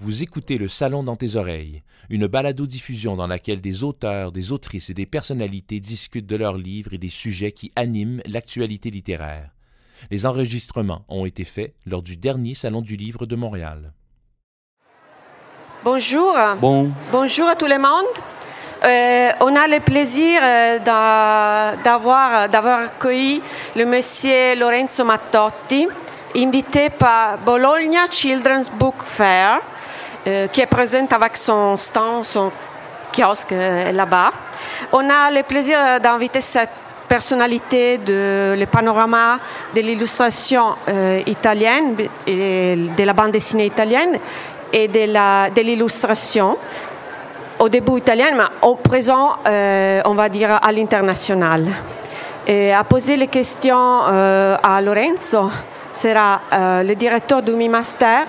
Vous écoutez Le Salon dans tes oreilles, une balado-diffusion dans laquelle des auteurs, des autrices et des personnalités discutent de leurs livres et des sujets qui animent l'actualité littéraire. Les enregistrements ont été faits lors du dernier Salon du Livre de Montréal. Bonjour. Bon. Bonjour à tout le monde. Euh, on a le plaisir euh, d'avoir, d'avoir accueilli le monsieur Lorenzo Mattotti, invité par Bologna Children's Book Fair, euh, qui est présent avec son stand, son kiosque là-bas. On a le plaisir d'inviter cette personnalité de le panorama de l'illustration italienne de la bande dessinée italienne et de l'illustration au début italien, mais au présent, on va dire à l'international. Et à poser les questions à Lorenzo sera le directeur du Mi Master,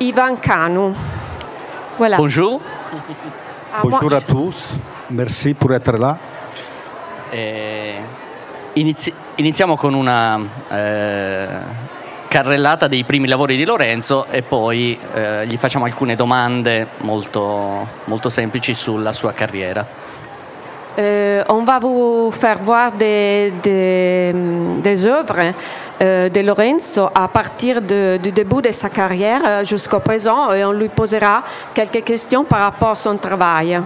Ivan Canu. Voilà. Bonjour. Bonjour à tous, merci pour être là. Eh, inizi- iniziamo con una eh, carrellata dei primi lavori di Lorenzo e poi eh, gli facciamo alcune domande molto, molto semplici sulla sua carriera. Euh, on va vous faire voir des, des, des œuvres de Lorenzo à partir de- du début de sa carrière euh, jusqu'au présent et on lui posera quelques questions par rapport à son travail.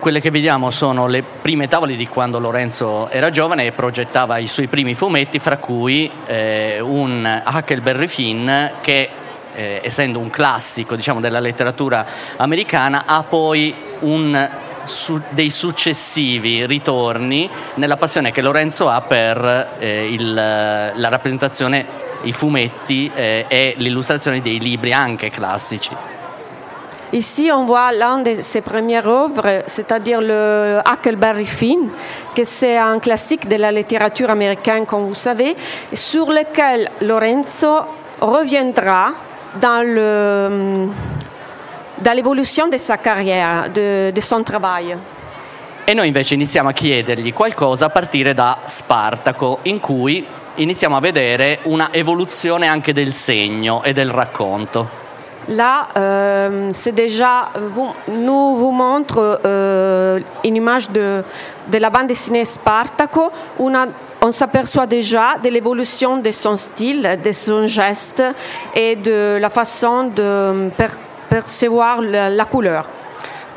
Quelle che vediamo sono le prime tavole di quando Lorenzo era giovane e progettava i suoi primi fumetti, fra cui eh, un Huckleberry Finn che, eh, essendo un classico diciamo, della letteratura americana, ha poi un su- dei successivi ritorni nella passione che Lorenzo ha per eh, il- la rappresentazione, i fumetti eh, e l'illustrazione dei libri anche classici. Ici, on voit l'un de ses premières œuvres, c'est-à-dire le Huckleberry Finn, que c'est un classique de la littérature américaine, comme vous savez, sur lequel Lorenzo reviendra dans le dans l'évolution de sa carrière, de, de son travail. E noi invece iniziamo a chiedergli qualcosa a partire da Spartaco, in cui iniziamo a vedere una evoluzione anche del segno e del racconto. Là, euh, c'est déjà, vous- nous vous montre euh, une image de, de la bande dessinée Spartaco. On, a- on s'aperçoit déjà de l'évolution de son style, de son geste et de la façon de per- percevoir la, la couleur.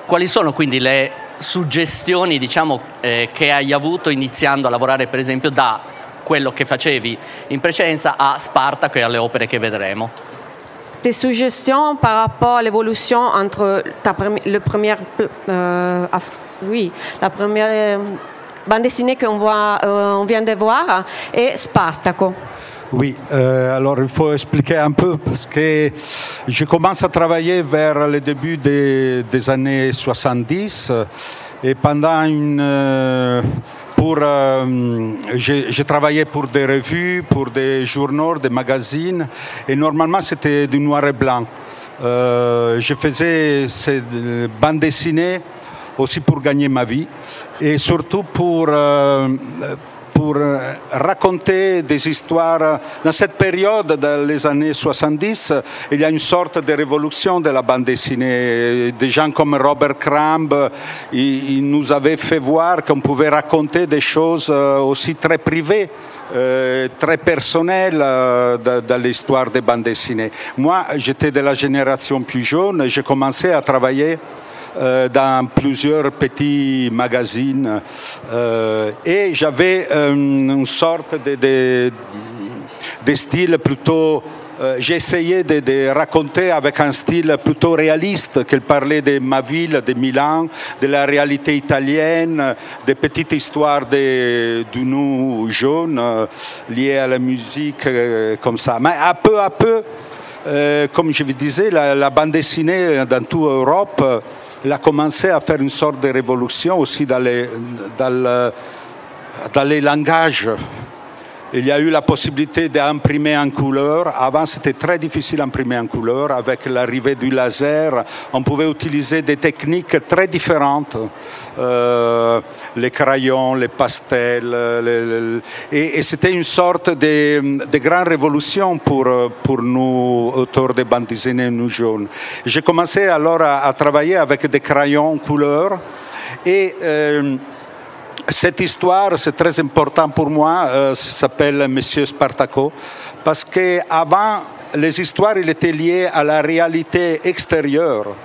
Quali sono quindi le suggestioni diciamo, eh, che hai avuto iniziando a lavorare per esempio da quello che facevi in precedenza a Spartaco e alle opere che vedremo? Tes suggestions par rapport à l'évolution entre ta premi- le première, euh, aff- oui, la première euh, bande dessinée qu'on voit, euh, on vient de voir et Spartaco. Oui, euh, alors il faut expliquer un peu parce que je commence à travailler vers le début des, des années 70 euh, et pendant une... euh, pour, euh, j'ai travaillé pour des revues, pour des journaux, des magazines et normalement c'était du noir et blanc. Je faisais ces bandes dessinées aussi pour gagner ma vie et surtout pour, pour euh, raconter des histoires. Dans cette période, dans les années 70, il y a une sorte de révolution de la bande dessinée. Des gens comme Robert Crumb, il, il nous avait fait voir qu'on pouvait raconter des choses euh, aussi très privées. euh, très personnelles euh, dans l'histoire des bandes dessinées. Moi, j'étais de la génération plus jeune, j'ai commencé à travailler euh, dans plusieurs petits magazines euh, et j'avais euh, une sorte de, de, style plutôt essayé de, de raconter avec un style plutôt réaliste, qu'elle parlait de ma ville, de Milan, de la réalité italienne, des petites histoires de, de nous jeunes euh, liées à la musique, comme ça. Mais à peu à peu, comme je vous disais, la, la bande dessinée dans toute Europe, elle a commencé à faire une sorte de révolution aussi dans les langages. Il y a eu la possibilité d'imprimer en couleur. Avant, c'était très difficile d'imprimer en couleur. Avec l'arrivée du laser, on pouvait utiliser des techniques très différentes. Euh, les crayons, les pastels. et, c'était une sorte de, de, grande révolution pour, nous, auteurs de bandes dessinées, nous jeunes. J'ai commencé alors à, travailler avec des crayons couleur. Et euh, cette histoire, c'est très important pour moi, euh, s'appelle Monsieur Spartaco, parce qu'avant, les histoires il étaient liées à la réalité extérieure.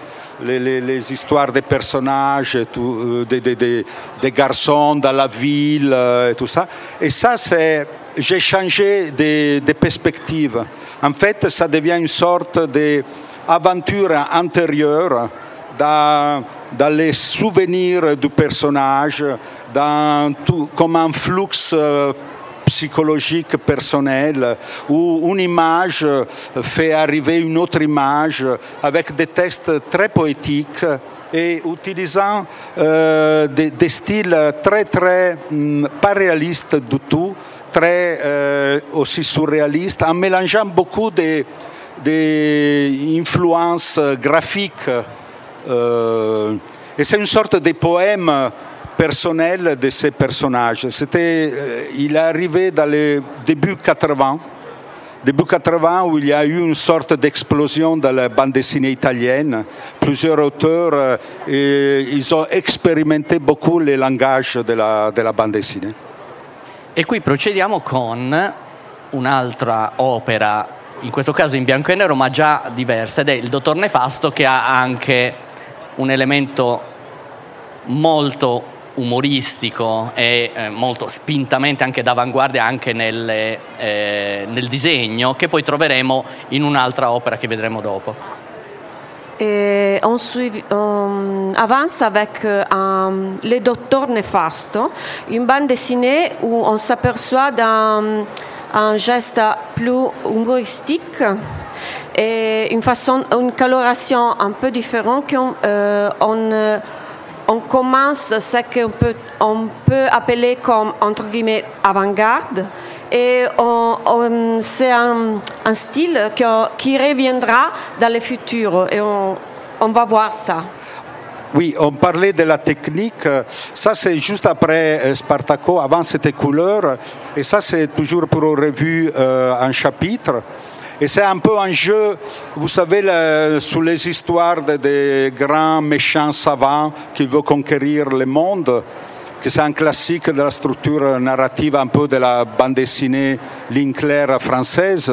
Les, histoires des personnages, tout, euh, des, garçons dans la ville euh, et tout ça. Et ça, c'est, j'ai changé des, perspectives. En fait, ça devient une sorte d'aventure intérieure dans, les souvenirs du personnage, dans comme un flux euh, psychologique personnel où une image fait arriver une autre image avec des textes très poétiques et utilisant euh, des, styles très très mm, pas réalistes du tout, très euh, aussi surréalistes, en mélangeant beaucoup d'influences de influences graphiques. Et c'est une sorte de poème personnel de ces personnages. C'était, euh, il est arrivé dans les débuts 80, début 80 où il y a eu une sorte d'explosion dans la bande dessinée italienne. Plusieurs auteurs, euh, et ils ont expérimenté beaucoup le langage della, della bande dessinée. E qui procediamo con un'altra opera, in questo caso in bianco e nero, ma già diversa, ed è Il Dottor Nefasto che ha anche un elemento molto umoristico e eh, molto spintamente anche d'avanguardia anche nelle, eh, nel disegno che poi troveremo in un'altra opera che vedremo dopo. Et on, suit, on, avance avec um, Les Docteurs Néfastes, une bande dessinée où on s'aperçoit d'un un geste plus humoristique et une façon, une coloration un peu différente euh, on, on commence ce qu'on peut, on peut appeler comme, entre guillemets, avant-garde. Et c'est un, style qui reviendra dans le futur. Et on, on va voir ça. Oui, on parlait de la technique. Ça, c'est juste après euh, Spartaco. Avant, c'était couleur. Et ça, c'est toujours pour une revue euh, un chapitre. Et c'est un peu un jeu, vous savez, sous les histoires des grands méchants savants qui veulent conquérir le monde, que c'est un classique de la structure narrative un peu de la bande dessinée Linclair française.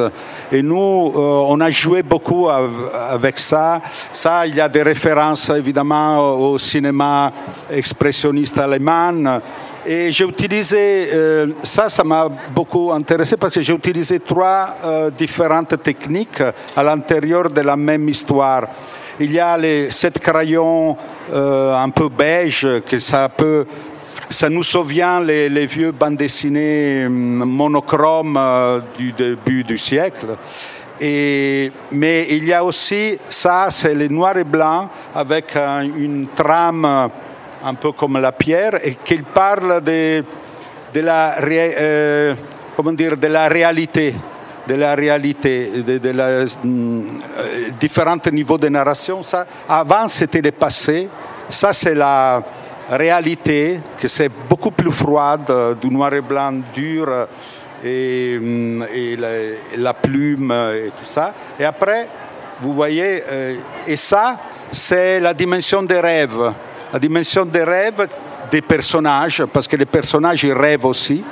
Et nous, euh, on a joué beaucoup avec ça. Ça, il y a des références évidemment au cinéma expressionniste allemand et j'ai utilisé, euh, ça, ça m'a beaucoup intéressé parce que j'ai utilisé trois euh, différentes techniques à l'intérieur de la même histoire. Il y a les sept crayons euh, un peu beige, que ça peut, ça nous souvient les, les vieux bandes dessinées hum, monochromes du début du siècle. Et, mais il y a aussi ça, c'est le noir et blanc avec une trame un peu comme la pierre, et qu'il parle de, de, la, euh, comment dire, de la réalité, de la réalité, de, la, mm, différents niveaux de narration. Ça, avant, c'était le passé. Ça, c'est la réalité, que c'est beaucoup plus froide, du noir et blanc dur, et, mm, et la, plume et tout ça. Et après, vous voyez, euh, et ça, c'est la dimension des rêves la dimension des rêves des personnages, parce que les personnages rêvent aussi,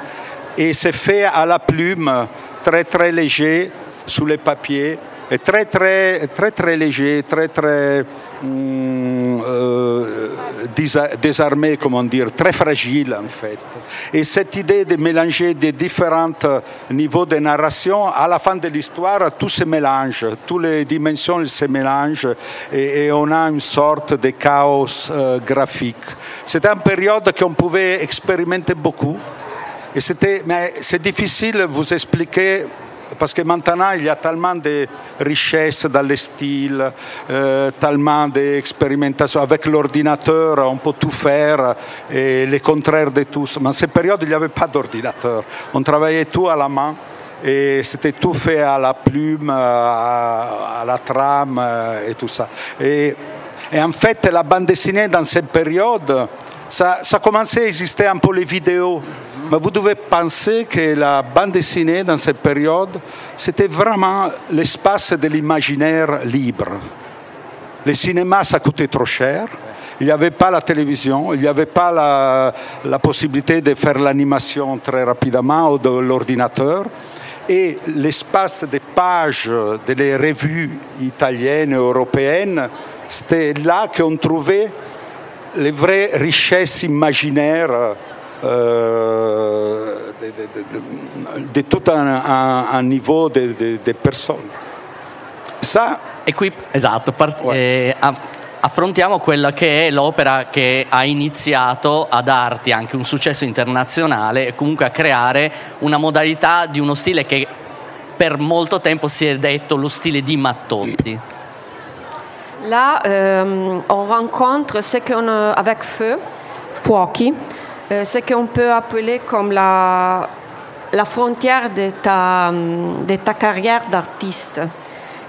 et c'est fait à la plume, très très léger, sous les papiers, et très très très très léger, très très hum, euh, désarmé, comment dire, très fragile en fait. Et cette idée de mélanger des différents niveaux de narration, à la fin de l'histoire, tout se mélange, toutes les dimensions se mélangent et, on a une sorte de chaos euh, graphique. C'était une période qu'on pouvait expérimenter beaucoup. Mais c'est difficile de vous expliquer parce que maintenant il y a tellement de richesses dans les styles, euh, tellement d'expérimentation. Avec l'ordinateur, on peut tout faire et le contraire de tout. Mais en cette période, il n'y avait pas d'ordinateur. On travaillait tout à la main et c'était tout fait à la plume, à, la trame et tout ça. Et, et, en fait, la bande dessinée dans cette période, ça, ça commençait à exister un peu les vidéos. Mais vous devez penser que la bande dessinée dans cette période, c'était vraiment l'espace de l'imaginaire libre. Le cinéma, ça coûtait trop cher. Il n'y avait pas la télévision, il n'y avait pas la, possibilité de faire l'animation très rapidement ou de l'ordinateur. Et l'espace des pages des revues italiennes et européennes, c'était là qu'on trouvait les vraies richesses imaginaires de, de, de, tutto un, un niveau di persone. Sa... E qui, esatto, part- eh, affrontiamo quella che è l'opera che ha iniziato a darti anche un successo internazionale e comunque a creare una modalità di uno stile che per molto tempo si è detto lo stile di Mattotti. Là, euh, on rencontre ce qu'on avec Feu, Fuochi, Euh, ce qu'on peut appeler comme la, frontière de ta, carrière d'artiste.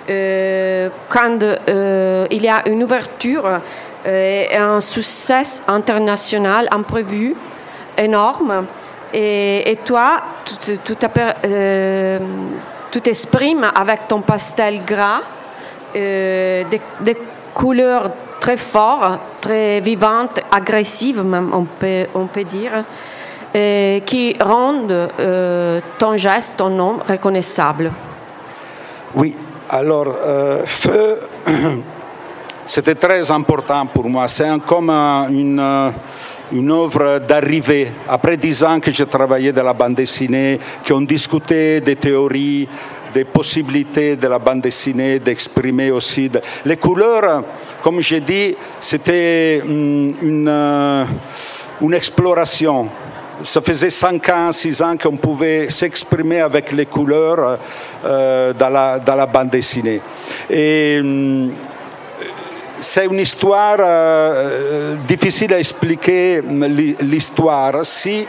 Euh, quand euh, il y a une ouverture et un succès international imprévu, énorme, et, toi, tu, tu, avec ton pastel gras, des couleurs très fort, très vivante, agressive même, on peut, on peut dire, qui rendent euh, ton geste, ton nom reconnaissable. Oui, alors, euh, Feu, c'était très important pour moi. C'est comme une, une œuvre d'arrivée. Après dix ans que j'ai travaillé dans la bande dessinée, qu'on discutait des théories, des possibilités de la bande dessinée d'exprimer aussi. Les couleurs, comme j'ai dit, c'était une, euh, une exploration. Ça faisait 5 ans, 6 ans qu'on pouvait s'exprimer avec les couleurs euh, dans, la, bande dessinée. Et mm, c'est une histoire euh, difficile à expliquer, l'histoire. Si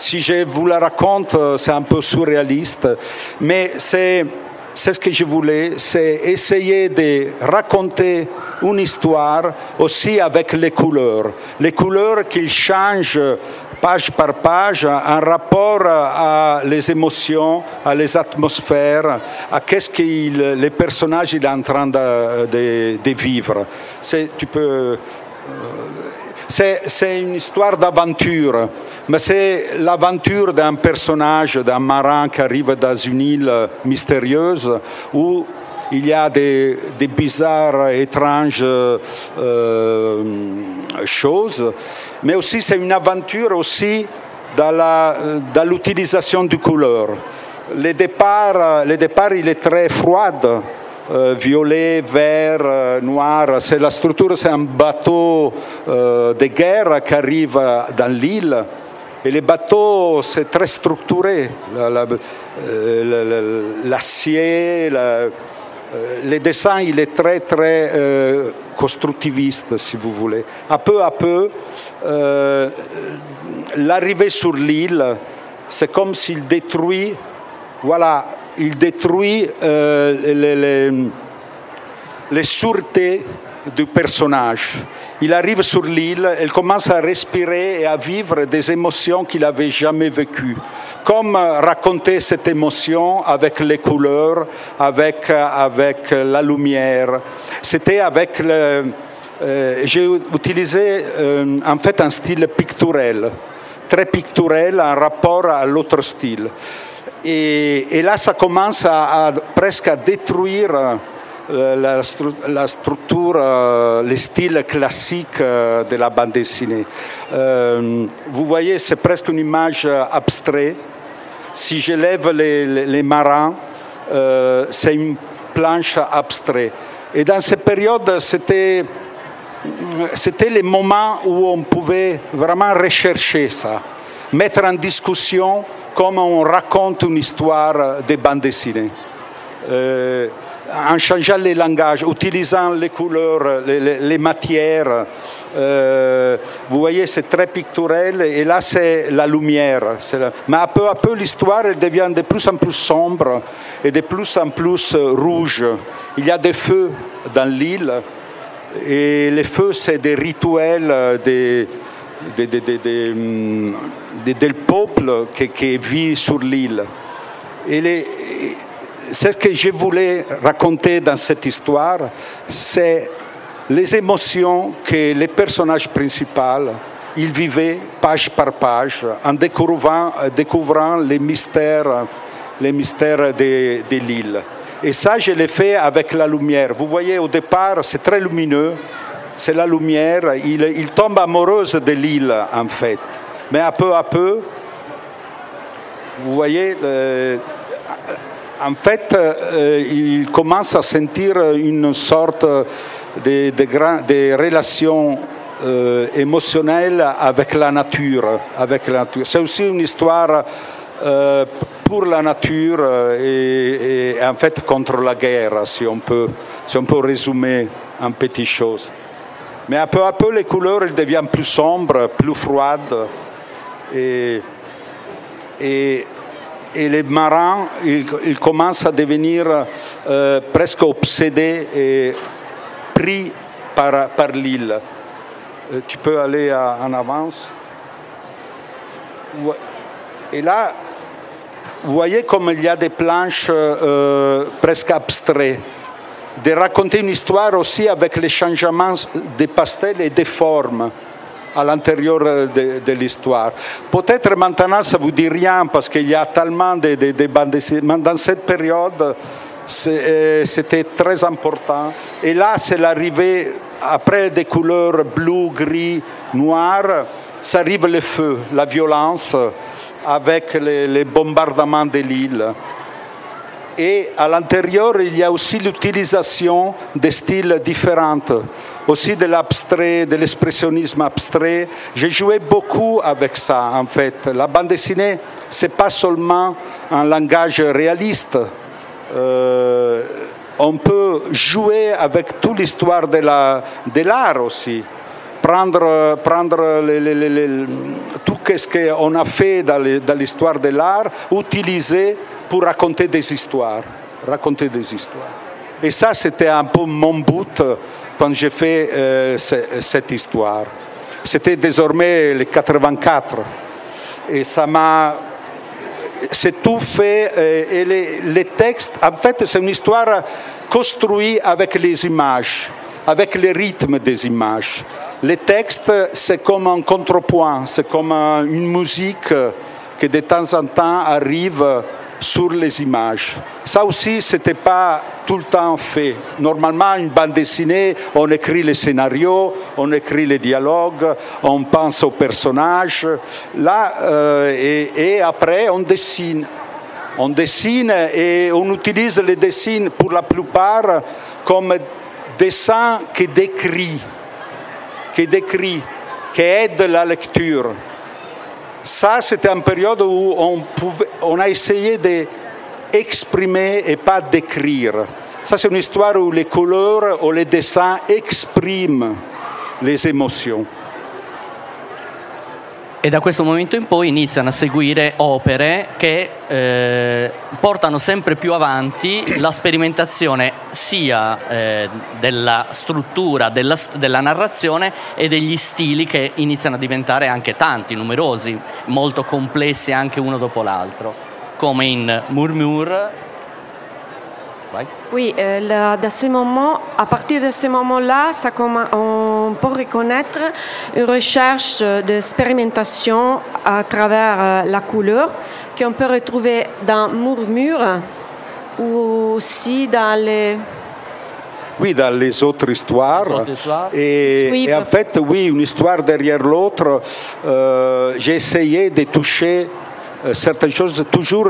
si je vous la raconte, euh, c'est un peu surréaliste, mais c'est c'est ce que je voulais, c'est essayer de raconter une histoire aussi avec les couleurs. Les couleurs qui changent page par page en rapport à les émotions, à les atmosphères, à qu'est-ce que le personnage est en train de vivre. Tu peux euh, c'est une histoire d'aventure, mais c'est l'aventure d'un personnage, d'un marin qui arrive dans une île mystérieuse où il y a des, des bizarres, étranges euh, choses, mais aussi c'est une aventure aussi dans l'utilisation du couleur. Le départ, le départ, il est très froid, euh, violet, vert, euh, noir. C'est la structure, c'est un bateau euh, de guerre qui arrive dans l'île. Et le bateau, c'est très structuré. L'acier, la, le dessin, il est très, très constructiviste, si vous voulez. À peu à peu, l'arrivée sur l'île, c'est comme s'il détruit, voilà, il détruit euh, les, sûretés du personnage. Il arrive sur l'île, il commence à respirer et à vivre des émotions qu'il n'avait jamais vécues. Comme raconter cette émotion avec les couleurs, avec, avec la lumière. C'était avec. Euh, J'ai utilisé euh, en fait un style picturel, très picturel en rapport à l'autre style. Et, là, ça commence à, presque à détruire euh, la, structure, euh, le style classique euh, de la bande dessinée. Vous voyez, c'est presque une image abstraite. Si je lève les, les, les marins, c'est une planche abstraite. Et dans cette période, c'était c'était les moments où on pouvait vraiment rechercher ça, mettre en discussion comme on raconte une histoire des bandes dessinées. Euh, en changeant les langages, utilisant les couleurs, les, matières. Euh, vous voyez, c'est très picturel et là, c'est la lumière. Mais à peu à peu, l'histoire devient de plus en plus sombre et de plus en plus rouge. Il y a des feux dans l'île et les feux, c'est des rituels des, des, peuple qui, vit sur l'île. Ce que je voulais raconter dans cette histoire, c'est les émotions que les personnages principaux ils vivaient page par page en découvrant, découvrant les mystères, les mystères de, de l'île. Et ça, je l'ai fait avec la lumière. Vous voyez, au départ, c'est très lumineux, c'est la lumière. Il, il tombe amoureuse de l'île, en fait. Mais à peu à peu, vous voyez, en fait, euh, il commence à sentir une sorte de, de, relations euh, émotionnelles avec la nature. Avec la nature. C'est aussi une histoire euh, pour la nature et, en fait contre la guerre, si on peut, si on peut résumer en petites choses. Mais à peu à peu, les couleurs elles deviennent plus sombres, plus froides. Et, et et les marins, ils, commencent à devenir euh, presque obsédés et pris par, par l'île. Euh, tu peux aller en avance. Et là, vous voyez comme il y a des planches euh, presque abstraites, de raconter une histoire aussi avec les changements des pastels et des formes à l'intérieur de, l'histoire. Peut-être maintenant ça vous dit rien parce qu'il y a tellement de, de, bandes dessinées, dans cette période euh, c'était très important. Et là c'est l'arrivée, après des couleurs bleu, gris, noir, ça arrive le feu, la violence avec les, les bombardements de l'île. Et à l'intérieur, il y a aussi l'utilisation de styles différents, aussi de l'abstrait, de l'expressionnisme abstrait. J'ai joué beaucoup avec ça, en fait. La bande dessinée, c'est pas seulement un langage réaliste. Euh, on peut jouer avec toute l'histoire de l'art aussi prendre, prendre tout ce qu'on a fait dans l'histoire de l'art, utiliser pour raconter des histoires. Raconter des histoires. Et ça, c'était un peu mon but quand j'ai fait euh, cette histoire. C'était désormais le 84. Et ça m'a. C'est tout fait. Euh, et les, les textes, en fait, c'est une histoire construite avec les images, avec le rythme des images. Les textes, c'est comme un contrepoint, c'est comme une musique qui de temps en temps arrive sur les images. Ça aussi, ce n'était pas tout le temps fait. Normalement, une bande dessinée, on écrit les scénarios, on écrit les dialogues, on pense aux personnages. Là, euh, et, après, on dessine. On dessine et on utilise les dessins pour la plupart comme dessins qui décrit, qui décrit, qui aide la lecture. Ça, c'était une période où on, on a essayé d'exprimer et pas d'écrire. Ça, c'est une histoire où les couleurs ou les dessins expriment les émotions. E da questo momento in poi iniziano a seguire opere che eh, portano sempre più avanti la sperimentazione sia eh, della struttura della, della, narrazione e degli stili che iniziano a diventare anche tanti, numerosi, molto complessi anche uno dopo l'altro, come in Oui, euh, de ce moment, à partir de ce moment-là, on peut reconnaître une recherche d'expérimentation à travers euh, la couleur qu'on peut retrouver dans Murmure ou aussi dans les oui, dans les autres histoires. Et, en fait, oui, une histoire derrière l'autre. Euh, j'ai essayé de toucher certaines choses, toujours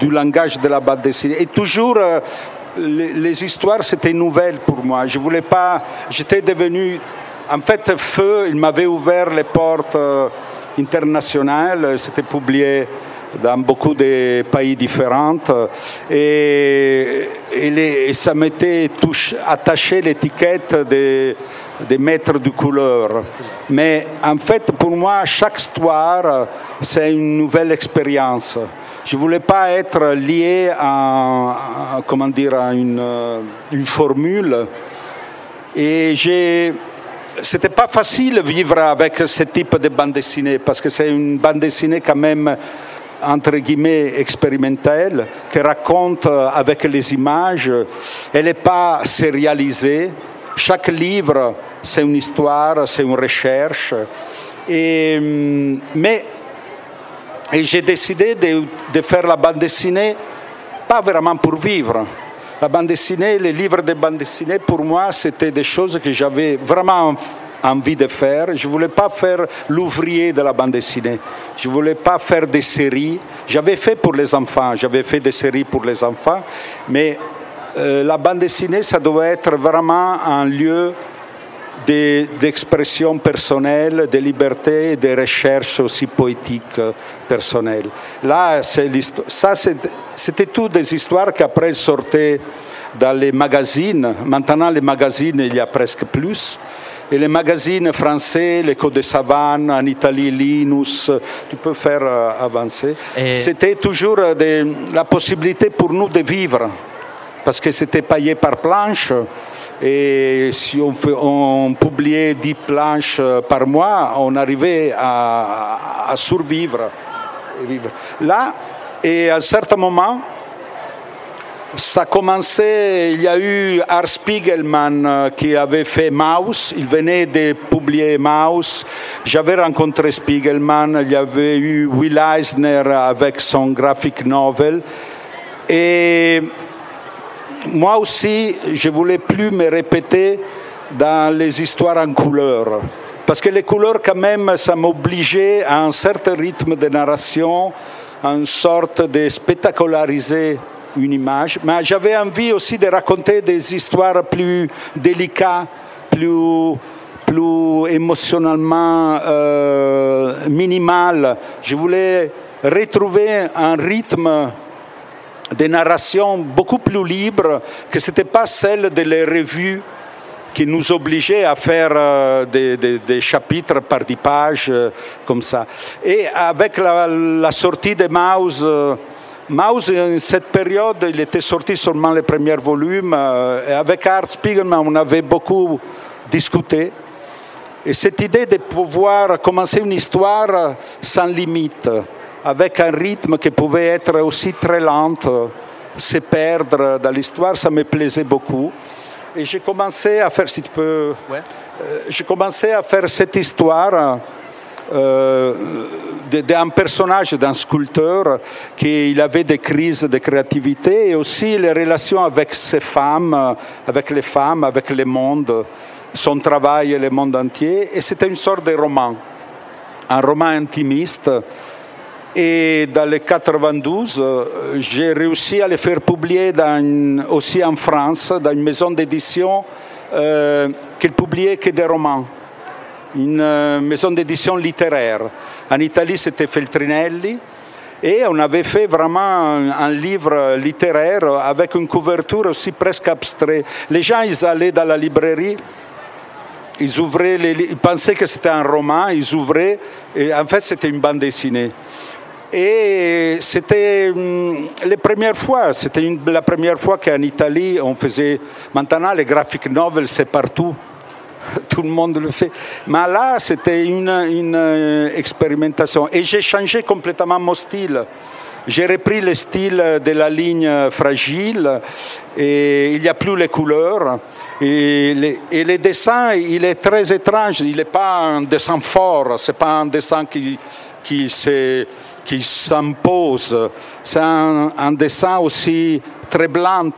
du langage de la bande dessinée. Et toujours, euh, les, histoires, c'était nouvelle pour moi. Je voulais pas. J'étais devenu. En fait, Feu, il m'avait ouvert les portes euh, internationales. C'était publié dans beaucoup de pays différents. Et, ça m'était attaché l'étiquette des, des maîtres de couleur. Mais en fait, pour moi, chaque histoire, c'est une nouvelle expérience. Je ne voulais pas être lié à, comment dire, à une, une formule. Et j'ai c'était pas facile vivre avec ce type de bande dessinée parce que c'est une bande dessinée quand même entre guillemets expérimentale qui raconte avec les images. Elle n'est pas sérialisée. Chaque livre, c'est une histoire, c'est une recherche. Et, mais et j'ai décidé de, faire la bande dessinée pas vraiment pour vivre la bande dessinée, les livres de bande dessinée, pour moi, c'était des choses que j'avais vraiment envie de faire. Je ne voulais pas faire l'ouvrier de la bande dessinée. Je ne voulais pas faire des séries. J'avais fait pour les enfants, j'avais fait des séries pour les enfants, mais euh, la bande dessinée, ça doit être vraiment un lieu d'expression personnelle, de liberté et de recherche aussi poétique personnelle. Là, ça, c'était toutes des histoires qui après sortaient dans les magazines. Maintenant, les magazines, il y a presque plus. Et les magazines français, l'Écho de Savane, en Italie, Linus, tu peux faire euh, avancer. C'était toujours la possibilité pour nous de vivre, parce que c'était payé par planche. Et si on, publiait 10 planches euh, par mois, on arrivait à, survivre. Là, et à un certain moment, ça commençait, il y a eu Art Spiegelman euh, qui avait fait Maus, il venait de publier Maus. J'avais rencontré Spiegelman, il y avait eu Will Eisner avec son graphic novel. Et moi aussi, je voulais plus me répéter dans les histoires en couleur. Parce que les couleurs, quand même, ça m'obligeait à un certain rythme de narration, à une sorte de spectaculariser une image. Mais j'avais envie aussi de raconter des histoires plus délicates, plus, plus émotionnellement euh, minimales. Je voulais retrouver un rythme des narrations beaucoup plus libres, que ce n'était pas celle des revues qui nous obligeaient à faire euh, des, chapitres par dix pages euh, comme ça. Et avec la, sortie de Maus, euh, Maus, en cette période, il était sorti seulement les premiers volumes. et avec Art Spiegelman, on avait beaucoup discuté. Et cette idée de pouvoir commencer une histoire sans limite, avec un rythme qui pouvait être aussi très lent, se perdre dans l'histoire, ça me plaisait beaucoup. Et j'ai commencé à faire, si tu peux, ouais. euh, j'ai commencé à faire cette histoire euh, d'un personnage, d'un sculpteur, qui avait des crises de créativité et aussi les relations avec ses femmes, avec les femmes, avec le monde, son travail et le monde entier. Et c'était une sorte de roman, un roman intimiste et dans les 92, euh, j'ai réussi à les faire publier aussi en France, dans une maison d'édition euh, qui publiait que des romans, une euh, maison d'édition littéraire. En Italie, c'était Feltrinelli. Et on avait fait vraiment un, livre littéraire avec une couverture aussi presque abstraite. Les gens, ils allaient dans la librairie, ils ouvraient, ils pensaient que c'était un roman, ils ouvraient, et en fait c'était une bande dessinée. Et c'était hum, la première fois qu'en Italie on faisait. Maintenant, les graphic novels, c'est partout. Tout le monde le fait. Mais là, c'était une, euh, expérimentation. Et j'ai changé complètement mon style. J'ai repris le style de la ligne fragile et il n'y a plus les couleurs. Et les, et dessins, il est très étrange. Il n'est pas un dessin fort, ce n'est pas un dessin qui, qui qui s'impose. C'est un, dessin aussi très blanc.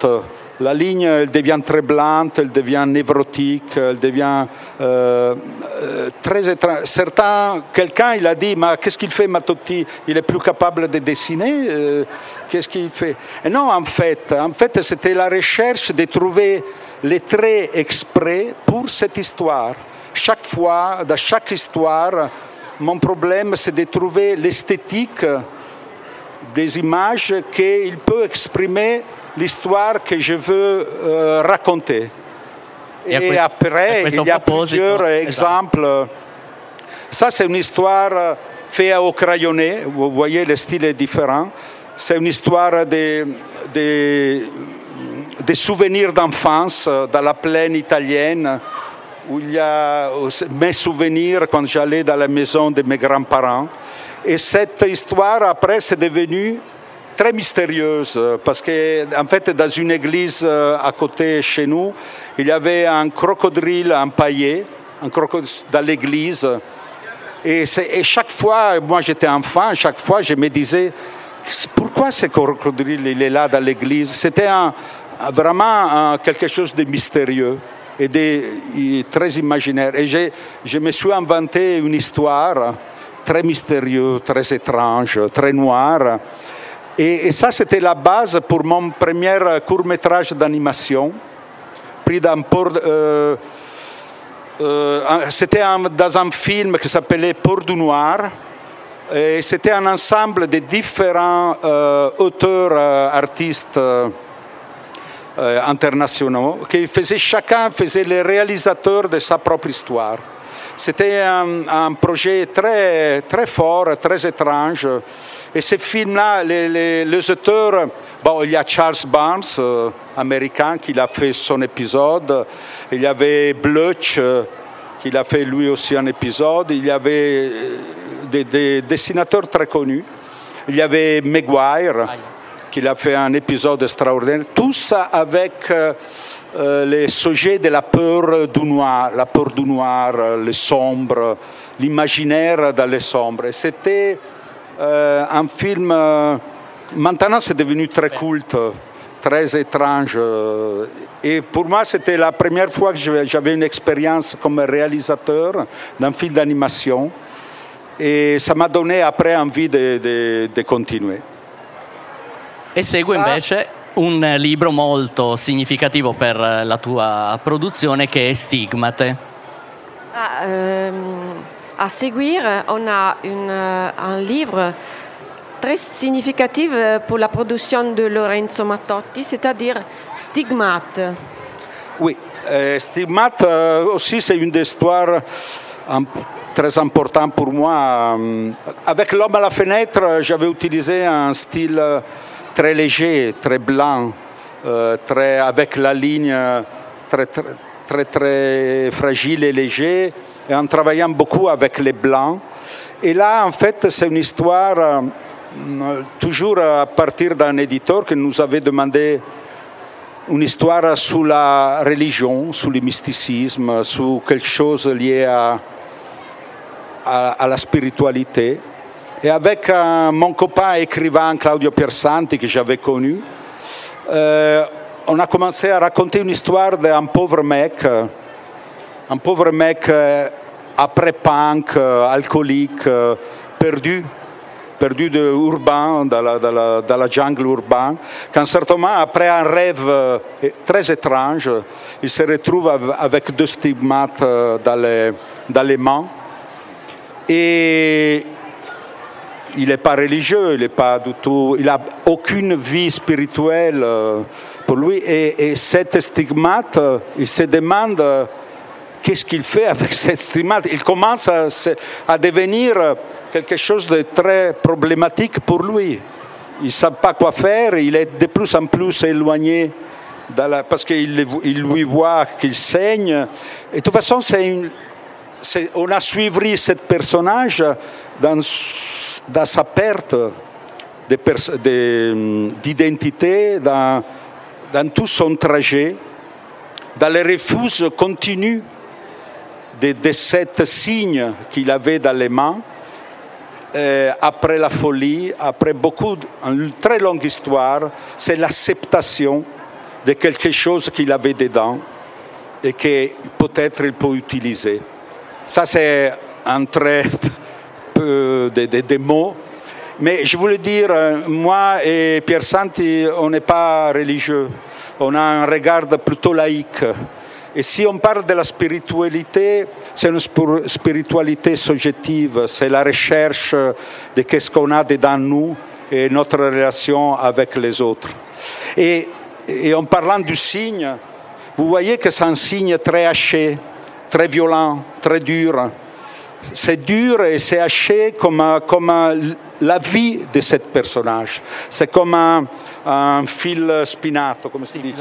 La ligne elle devient très blanche, elle devient névrotique, elle devient euh, euh, très étrange. Quelqu'un, il a dit, mais qu'est-ce qu'il fait Matotti? Il est plus capable de dessiner euh, Qu'est-ce qu'il fait? Non, en fait, en fait, c'était la recherche de trouver les traits exprès pour cette histoire. Chaque fois, dans chaque histoire, mon problème, c'est de trouver l'esthétique des images qu'il peut exprimer l'histoire que je veux euh, raconter. Et après, il y a plusieurs esatto. exemples. Ça, c'est une histoire faite au crayonné. Vous voyez, le style est différent. C'est une histoire des, des, des souvenirs d'enfance dans la plaine italienne, où il y a mes souvenirs quand j'allais dans la maison de mes grands-parents. Et cette histoire, après, c'est devenu très mystérieuse parce que en fait dans une église euh, à côté chez nous il y avait un crocodile empaillé un crocodile dans l'église. Et, chaque fois moi j'étais enfant chaque fois je me disais pourquoi ce crocodile il est là dans l'église? C'était vraiment quelque chose de mystérieux et très imaginaire et je me suis inventé une histoire très mystérieuse très étrange très noire et, ça, c'était la base pour mon premier court métrage d'animation, euh, euh, c'était dans un film qui s'appelait Port du Noir. Et c'était un ensemble de différents euh, auteurs, artistes euh, internationaux, qui faisaient, chacun faisait le réalisateur de sa propre histoire. C'était un, projet très, très fort, très étrange. Et ce film-là, les, auteurs, il y a Charles Barnes, euh, américain, qui a fait son épisode. Il y avait Blutch, euh, qui a fait lui aussi un épisode. Il y avait euh, des dessinateurs très connus. Il y avait Maguire, qui a fait un épisode extraordinaire. Tout ça avec euh, euh, les sujets de la peur du noir, la peur du noir, euh, le sombre, l'imaginaire dans les sombres. Et C'était euh, un film. maintenant, c'est devenu très culte, très étrange. Et pour moi, c'était la première fois que j'avais une expérience comme réalisateur d'un film d'animation. Et ça m'a donné après envie de, de- de continuer. E segue invece un libro molto significativo per la tua produzione che è Stigmate. Ah, euh, à seguire, on a euh, un livre très significatif euh, pour la production de Lorenzo Mattotti, c'est-à-dire Stigmate. Oui, euh, Stigmate euh, aussi, c'est une des histoires um, très importantes pour moi. Um, avec L'homme à la fenêtre, j'avais utilisé un style euh, très léger, très blanc, euh, très, avec la ligne très, très, fragile et léger, et en travaillant beaucoup avec les blancs. Et là, en fait, c'est une histoire euh, toujours à partir d'un éditeur qui nous avait demandé une histoire sur la religion, sur le mysticisme, sur quelque chose lié à, à la spiritualité. Et avec euh, mon copain écrivain Claudio Piersanti, que j'avais connu, euh, on a commencé à raconter une histoire d'un pauvre mec, euh, un pauvre mec après punk, alcoolique, perdu, perdu de urbain, dans la, jungle urbaine, qu'un certain moment, après un rêve très étrange, il se retrouve av- avec deux stigmates dans les, dans les mains. Et il n'est pas religieux, il n'est pas du tout, il n'a aucune vie spirituelle euh, pour lui. Et, et cette stigmate, euh, il se demande euh, qu'est-ce qu'il fait avec cette stigmate? Il commence à, devenir quelque chose de très problématique pour lui. Il ne sait pas quoi faire, il est de plus en plus éloigné parce qu'il il lui voit qu'il saigne. Et de toute façon, on a suivi ce personnage dans, sa perte de, d'identité, dans, tout son trajet, dans les refus continus de, de cet signe qu'il avait dans les mains, euh, après la folie, après beaucoup, une très longue histoire, c'est l'acceptation de quelque chose qu'il avait dedans et que peut-être il peut utiliser. Ça, c'est un très peu de, de- de mots. Mais je voulais dire, euh, moi et Pierre Santi, on n'est pas religieux. On a un regard plutôt laïque. Et si on parle de la spiritualité, c'est une spir- spiritualité subjective, c'est la recherche de qu'est-ce qu'on a dedans nous et notre relation avec les autres. Et en parlant du signe, vous voyez que c'est un signe très haché, très violent, très dur. C'est dur et c'est haché comme, comme la vie de ce personnage. C'est comme un, un, fil spinato, comme se dit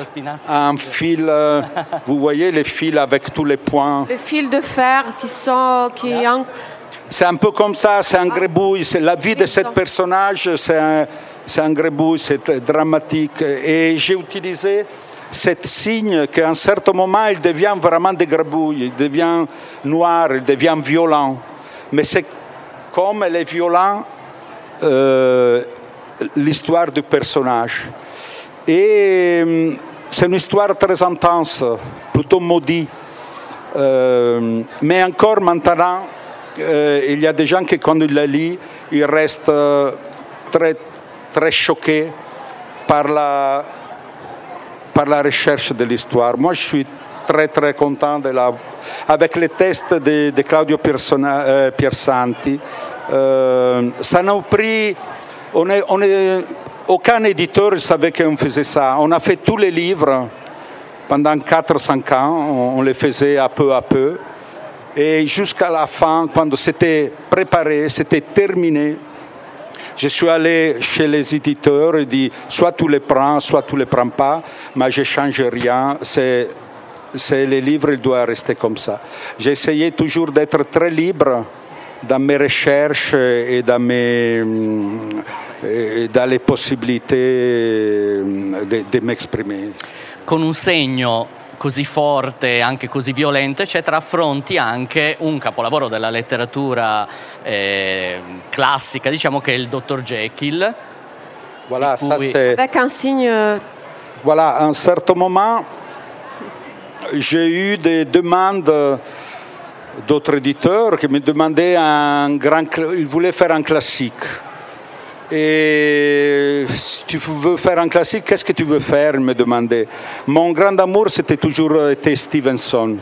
Un fil, euh, vous voyez les fils avec tous les points. Les fils de fer qui sont... Qui en... C'est un peu comme ça, c'est un grébouille. C'est la vie de ce personnage, c'est un, un grébouille, c'est dramatique. Et j'ai utilisé cet signe qu'à un certain moment, il devient vraiment des grabouilles, il devient noir, il devient violent. Mais c'est comme elle est violent, euh, l'histoire du personnage. Et euh, c'est une histoire très intense, plutôt maudite. Euh, mais encore maintenant, euh, il y a des gens qui, quand ils la lisent, ils restent très, très choqués par la par la recherche de l'histoire. Moi, je suis très très content avec les tests de, Claudio euh, Piersanti. Euh, ça nous pris... Aucun éditeur savait qu'on faisait ça. On a fait tous les livres pendant 4-5 ans, on, on les faisait à peu à peu. Et jusqu'à la fin, quand c'était préparé, c'était terminé, je suis allé chez les éditeurs et dit soit tu les prends, soit tu les prends pas, mais je change rien. C'est, c'est les livres, doivent rester comme ça. J'ai essayé toujours d'être très libre dans mes recherches et dans, mes, dans les possibilités de, de m'exprimer. Con un segno così forte, anche così violento, eccetera, affronti anche un capolavoro della letteratura eh, classica, diciamo che è il Dottor Jekyll. Voilà, cui... ça c'est... Avec un signe... Voilà, à un certain moment, j'ai eu des demandes d'autres éditeurs qui me demandaient un grand... Ils voulaient faire un classique. Et si tu veux faire un classique, qu'est-ce que tu veux faire Il me demandait. Mon grand amour, c'était toujours été Stevenson.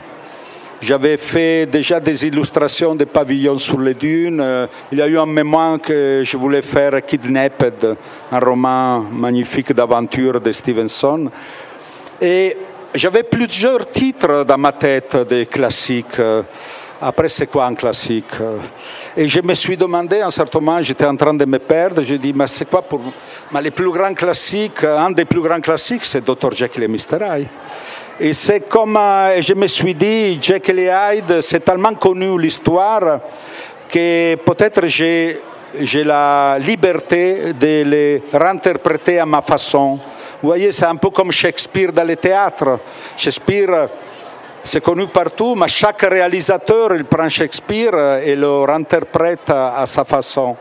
J'avais fait déjà des illustrations de pavillons sur les dunes. Il y a eu un moment que je voulais faire Kidnapped, un roman magnifique d'aventure de Stevenson. Et j'avais plusieurs titres dans ma tête des classiques. Après, c'est quoi un classique? Et je me suis demandé, à un certain moment, j'étais en train de me perdre, j'ai dit, mais c'est quoi pour... Mais les plus grands classiques, un des plus grands classiques, c'est Dr. Jekyll et Mr. Hyde. Et c'est comme, euh, je me suis dit, Jekyll et Hyde, c'est tellement connu l'histoire que peut-être j'ai, j'ai la liberté de les réinterpréter à ma façon. Vous voyez, c'est un peu comme Shakespeare dans le théâtre. Shakespeare, c'est connu partout, mais chaque réalisateur, il prend Shakespeare et le réinterprète à sa façon.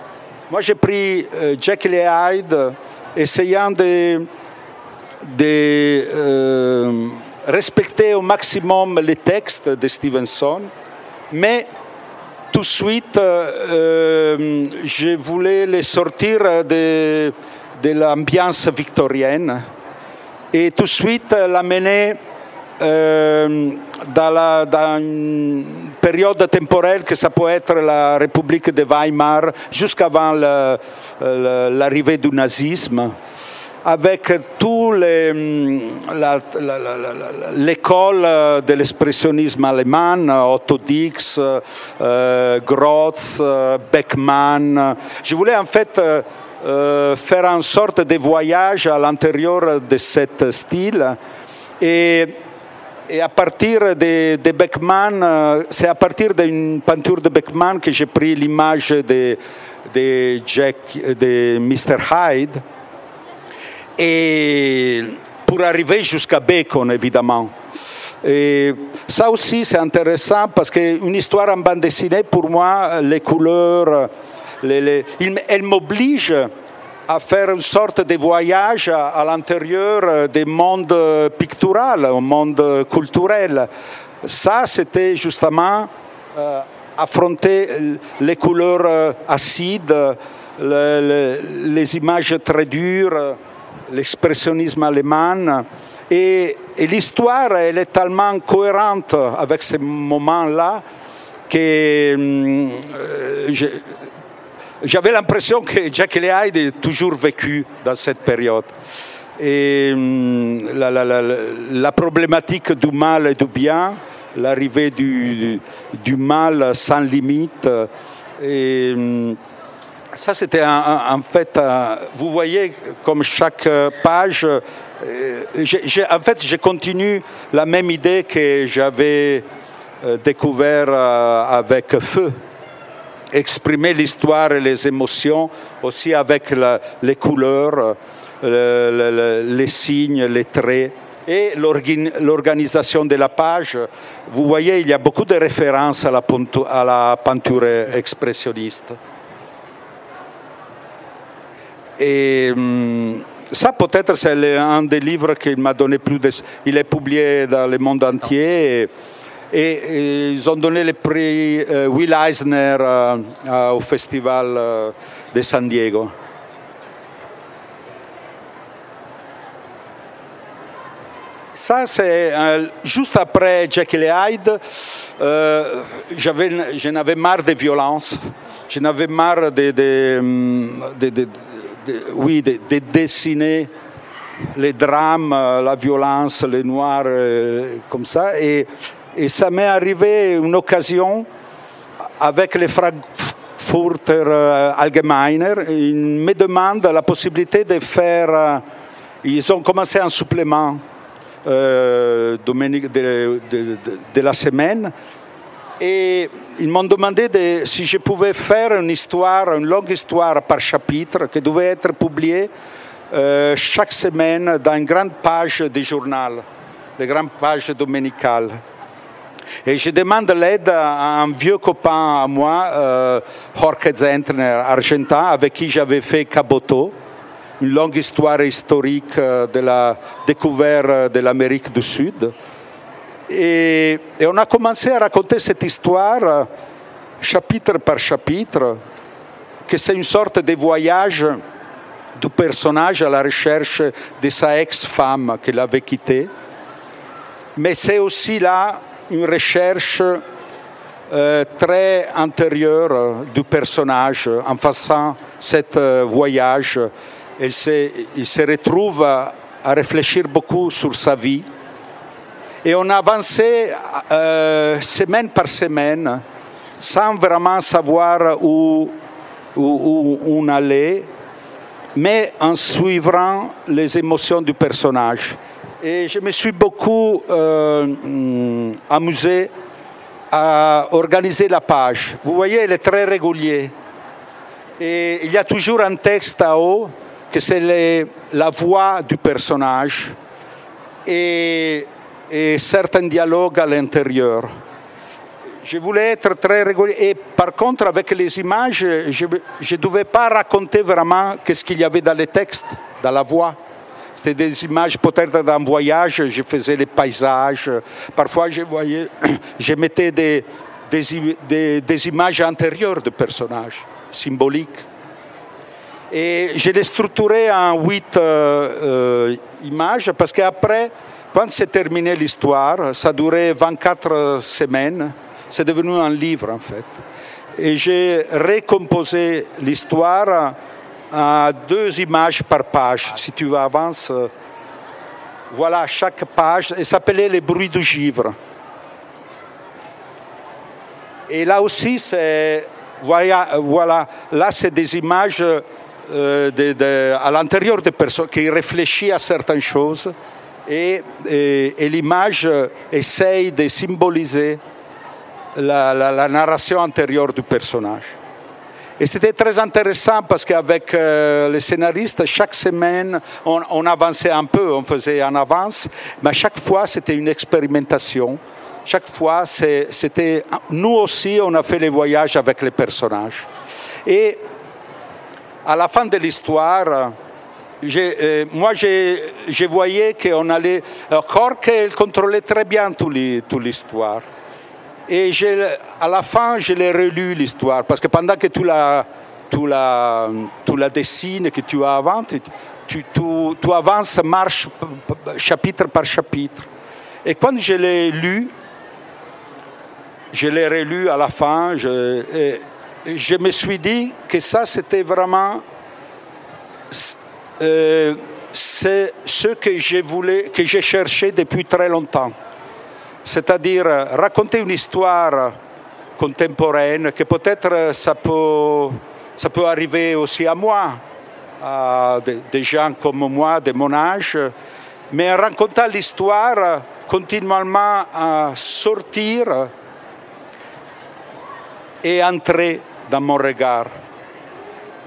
Moi, j'ai pris euh, Jekyll et Hyde, essayant de, euh, respecter au maximum les textes de Stevenson, mais tout de suite, euh, je voulais les sortir de, de l'ambiance victorienne et tout de suite l'amener euh, dans, la, dans, une période temporelle que ça peut être la République de Weimar jusqu'avant l'arrivée du nazisme, avec tout l'école de l'expressionnisme allemand, Otto Dix, euh, Grotz, Beckmann. Je voulais en fait euh, faire une sorte de voyage à l'intérieur de ce style. Et et à partir de, de Beckmann, c'est à partir d'une peinture de Beckmann que j'ai pris l'image de, de, Jack, de Mr. Hyde. Et pour arriver jusqu'à Bacon, évidemment. Et ça aussi, c'est intéressant parce qu'une histoire en bande dessinée, pour moi, les couleurs, les, les, elle m'oblige à faire une sorte de voyage à, l'intérieur des mondes pictural, au monde culturel. Ça, c'était justement euh, affronter les couleurs acides, le, le, les images très dures, l'expressionnisme allemand. Et, l'histoire, elle est tellement cohérente avec ces moments-là que euh, je, j'avais l'impression que Jack Hyde est toujours vécu dans cette période. Et hum, la, problématique du mal et du bien, l'arrivée du, du, mal sans limite. Et hum, ça, c'était en fait, euh, vous voyez, comme chaque page, euh, en fait, je continue la même idée que j'avais euh, découvert avec Feu exprimer l'histoire et les émotions aussi avec les couleurs, les signes, les traits et l'organisation de la page. Vous voyez, il y a beaucoup de références à la, peinture expressionniste. Et hum, ça, peut-être, c'est un des livres qu'il m'a donné plus de... Il est publié dans le monde entier. Ils ont donné le prix euh, Will Eisner euh, au Festival euh, de San Diego. Ça, c'est juste après Jekyll et Hyde, je n'avais marre des violences, je n'avais marre de, de, de, oui, de, dessiner les drames, la violence, les noirs, comme ça. Et et ça m'est arrivé une occasion avec les Frankfurter euh, Allgemeiner. Ils me demandent la possibilité de faire. Euh, ils ont commencé un supplément euh, de, la semaine. Et ils m'ont demandé de, si je pouvais faire une histoire, une longue histoire par chapitre qui devait être publiée chaque semaine dans une grande page du journal, les grandes pages dominicales. Et je demande l'aide à un vieux copain à moi, euh, Jorge Zentner, argentin, avec qui j'avais fait Caboto, une longue histoire historique euh, de la découverte de l'Amérique du Sud. Et, on a commencé à raconter cette histoire chapitre par chapitre, que c'est une sorte de voyage du personnage à la recherche de sa ex-femme qu'il avait quittée. Mais c'est aussi là une recherche euh, très intérieure du personnage en faisant ce euh, voyage. Il se, retrouve à, réfléchir beaucoup sur sa vie. Et on a avancé euh, semaine par semaine sans vraiment savoir où, où on allait, mais en suivant les émotions du personnage. Et je me suis beaucoup euh, amusé à organiser la page. Vous voyez, elle est très régulière. Et il y a toujours un texte à haut, que c'est la voix du personnage, et, certains dialogues à l'intérieur. Je voulais être très régulier. Et par contre, avec les images, je ne devais pas raconter vraiment qu'est-ce qu'il y avait dans les textes, dans la voix. C'était des images peut-être d'un voyage, je faisais les paysages. Parfois, je, voyais, je mettais des, images intérieures de personnages, symboliques. Et je les structurais en huit euh, euh, images parce qu'après, quand c'est terminé l'histoire, ça durait 24 semaines, c'est devenu un livre en fait. Et j'ai recomposé l'histoire à deux images par page. Si tu avances, euh, voilà chaque page, et s'appelait les bruits du givre. Et là aussi, c'est voilà, là c'est des images euh, de, à l'intérieur des personnes qui réfléchissent à certaines choses et, l'image essaye de symboliser la, la narration intérieure du personnage. Et c'était très intéressant parce qu'avec euh, les scénaristes, chaque semaine, on, avançait un peu, on faisait en avance, mais chaque fois, c'était une expérimentation. Chaque fois, c'était. Nous aussi, on a fait les voyages avec les personnages. Et à la fin de l'histoire, euh, moi, je voyais qu'on allait. Jorge contrôlait très bien toute l'histoire. Et à la fin, je l'ai relu l'histoire, parce que pendant que tu la, tu la, dessines, que tu avances, tu, avances, marche chapitre par chapitre. Et quand je l'ai lu, je l'ai relu à la fin, je, me suis dit que ça, c'était vraiment euh, ce que j'ai cherché depuis très longtemps. C'est-à-dire raconter une histoire contemporaine, que peut-être ça peut, ça peut arriver aussi à moi, à des, gens comme moi, de mon âge, mais en racontant l'histoire, continuellement à sortir et entrer dans mon regard.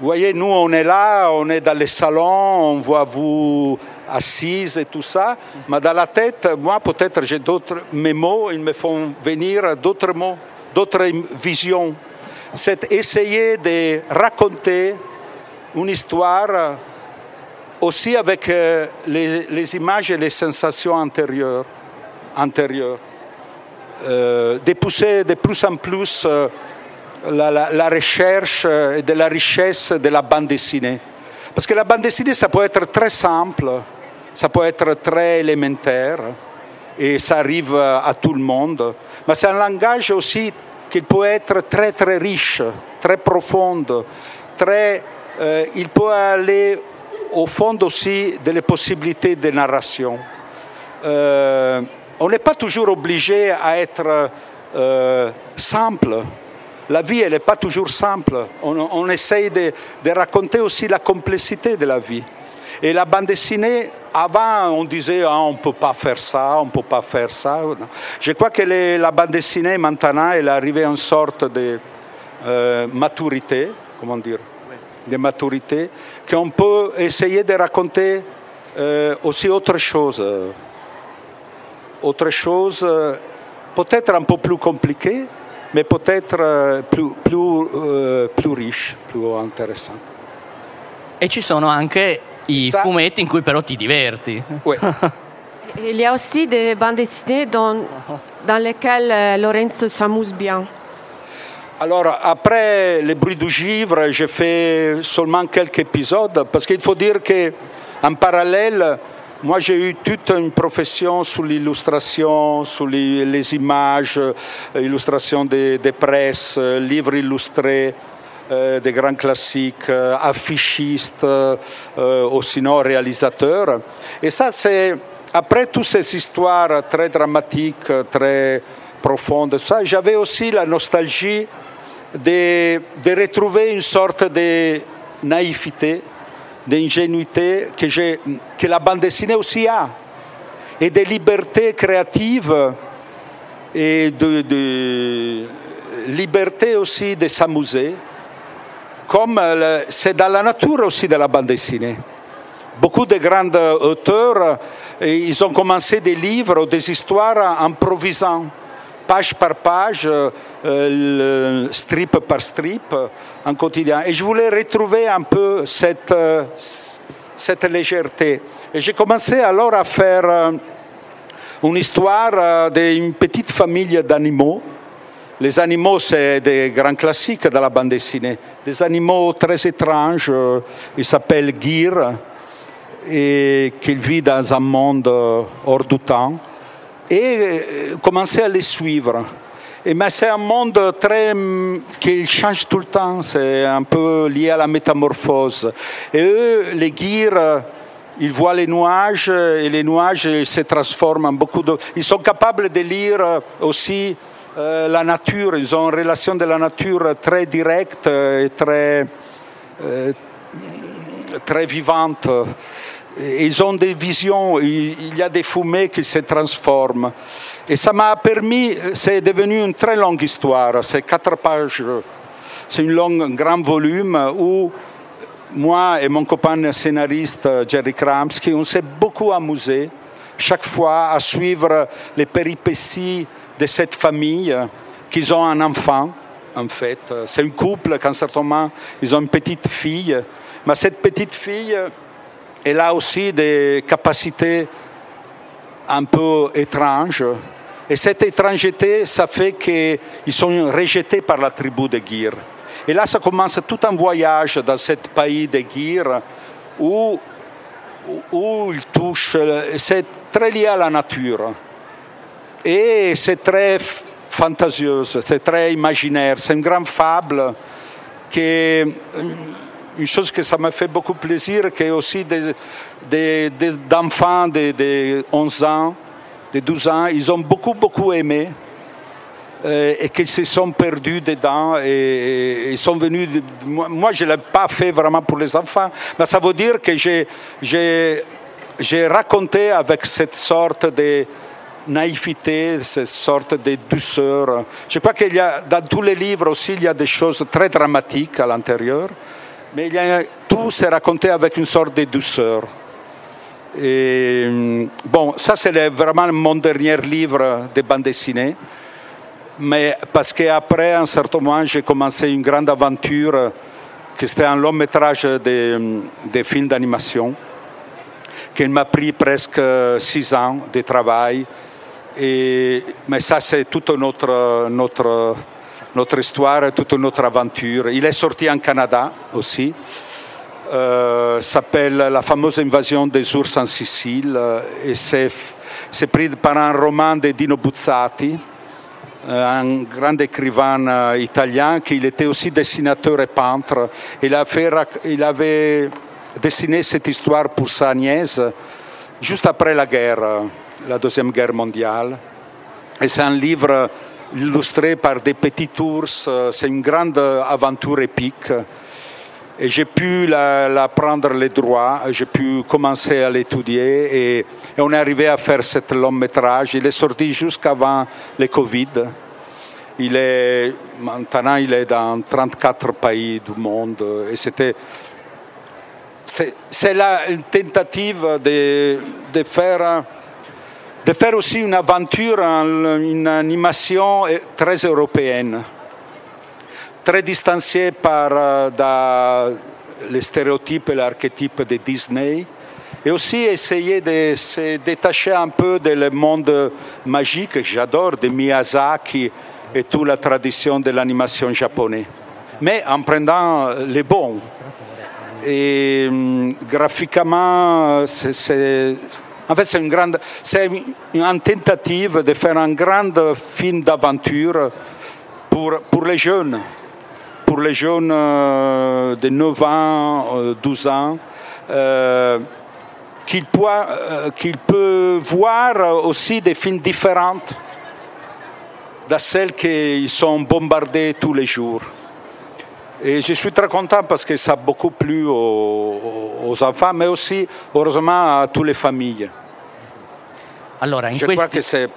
Vous voyez, nous, on est là, on est dans les salons, on voit vous assise et tout ça, mais dans la tête, moi, peut-être j'ai d'autres, mes mots, ils me font venir d'autres mots, d'autres visions. C'est essayer de raconter une histoire aussi avec euh, les, images et les sensations antérieures, antérieures. Euh, de pousser de plus en plus euh, la, recherche et de la richesse de la bande dessinée. Parce que la bande dessinée, ça peut être très simple, ça peut être très élémentaire, et ça arrive à tout le monde. Mais c'est un langage aussi qui peut être très très riche, très profond, très, euh, il peut aller au fond aussi des possibilités de narration. Euh, on n'est pas toujours obligé à être euh, simple. La vie, elle n'est pas toujours simple. On, essaye de, raconter aussi la complexité de la vie. Et la bande dessinée, avant, on disait ah, on ne peut pas faire ça, on ne peut pas faire ça. Je crois que la bande dessinée, maintenant, elle est arrivée à une sorte de euh, maturité, comment dire, de maturité, qu'on peut essayer de raconter euh, aussi autre chose. Autre chose, euh, peut-être un peu plus compliquée, mais peut-être euh, plus, plus, euh, plus riche, più interessant. E ci sono anche i Ça... fumetti in cui però ti diverti. Oui. Il y a aussi des bandes dessinées dans, dans lesquelles euh, Lorenzo s'amuse bien. Alors, après Les bruits du givre, j'ai fait seulement quelques épisodes parce qu'il faut dire qu'en parallèle, moi, j'ai eu toute une profession sur l'illustration, sur les, images, euh, illustration des, des presses, euh, livres illustrés. Euh, des grands classiques, affichistes, ou sinon réalisateurs. Et ça, c'est après toutes ces histoires très dramatiques, très profondes, j'avais aussi la nostalgie de retrouver une sorte de naïveté d'ingénuité que, que la bande dessinée aussi a, et de liberté créative et de, liberté aussi de s'amuser, comme c'est dans la nature aussi de la bande dessinée. Beaucoup de grands auteurs, ils ont commencé des livres ou des histoires improvisant page par page, euh, strip par strip, en quotidien. Et je voulais retrouver un peu cette, euh, légèreté. Et j'ai commencé alors à faire euh, une histoire d'une petite famille d'animaux. Les animaux, c'est des grands classiques de la bande dessinée. Des animaux très étranges. Ils s'appellent Gir et qui vit dans un monde hors du temps et euh, commencer à les suivre. Et mais c'est un monde très qui change tout le temps, c'est un peu lié à la métamorphose. Et eux, les guires, ils voient les nuages et les nuages se transforment en beaucoup de. Ils sont capables de lire aussi euh, la nature. Ils ont une relation de la nature très directe et très euh, très vivante ils ont des visions, il y a des fumées qui se transforment. Et ça m'a permis, c'est devenu une très longue histoire, c'est quatre pages, c'est une longue, un grand volume où moi et mon copain scénariste Jerry Kramsky, on s'est beaucoup amusé chaque fois à suivre les péripéties de cette famille, qu'ils ont un enfant, en fait. C'est un couple qu'en certain moment, ils ont une petite fille. Mais cette petite fille, elle a aussi des capacités un peu étranges. Et cette étrangeté, ça fait qu'ils sont rejetés par la tribu de Gir. Et là, ça commence tout un voyage dans ce pays de Gir où, où ils touchent. C'est très lié à la nature. Et c'est très fantasieuse, c'est très imaginaire. C'est une grande fable que une chose que ça m'a fait beaucoup plaisir, que aussi des, des, des enfants de, de 11 ans, de 12 ans, ils ont beaucoup, beaucoup aimé euh, et qu'ils se sont perdus dedans et, ils sont venus. Moi, je ne l'ai pas fait vraiment pour les enfants, mais ça veut dire que j'ai raconté avec cette sorte de naïveté, cette sorte de douceur. Je crois qu'il y a, dans tous les livres aussi, il y a des choses très dramatiques à l'intérieur, mais tout s'est raconté avec une sorte de douceur. Et, bon, ça c'est vraiment mon dernier livre de bande dessinée. Mais parce qu'après, à un certain moment, j'ai commencé une grande aventure qui était un long métrage de, de films d'animation, qui m'a pris presque six ans de travail. Et, mais ça, c'est toute notre, notre, notre histoire, toute notre aventure. Il est sorti en Canada aussi. Euh, s'appelle La fameuse invasion des ours en Sicile et c'est, c'est pris par un roman de Dino Buzzati, un grand écrivain italien qui était aussi dessinateur et peintre. Il, a il avait dessiné cette histoire pour sa nièce juste après la guerre, la Deuxième Guerre mondiale. Et c'est un livre illustré par des petits ours, c'est une grande aventure épique. Et j'ai pu la, prendre les droits, j'ai pu commencer à l'étudier et, on est arrivé à faire ce long métrage. Il est sorti jusqu'avant le Covid. Il est, maintenant, il est dans 34 pays du monde et c'était. C'est là une tentative de, de, faire, de faire aussi une aventure, une animation très européenne. Très distancié par da, les stéréotypes et l'archétype de Disney, et aussi essayer de se détacher un peu du monde magique que j'adore, de Miyazaki et toute la tradition de l'animation japonaise, mais en prenant les bons. Et graphiquement, c'est en fait, c'est une grande, c'est une tentative de faire un grand film d'aventure pour, les jeunes pour les jeunes de 9 ans, 12 ans, euh, qu'ils euh, qu peuvent voir aussi des films différents de celles qu'ils sont bombardés tous les jours. Et je suis très content parce que ça a beaucoup plu aux, aux enfants, mais aussi, heureusement, à toutes les familles. Allora, in questi...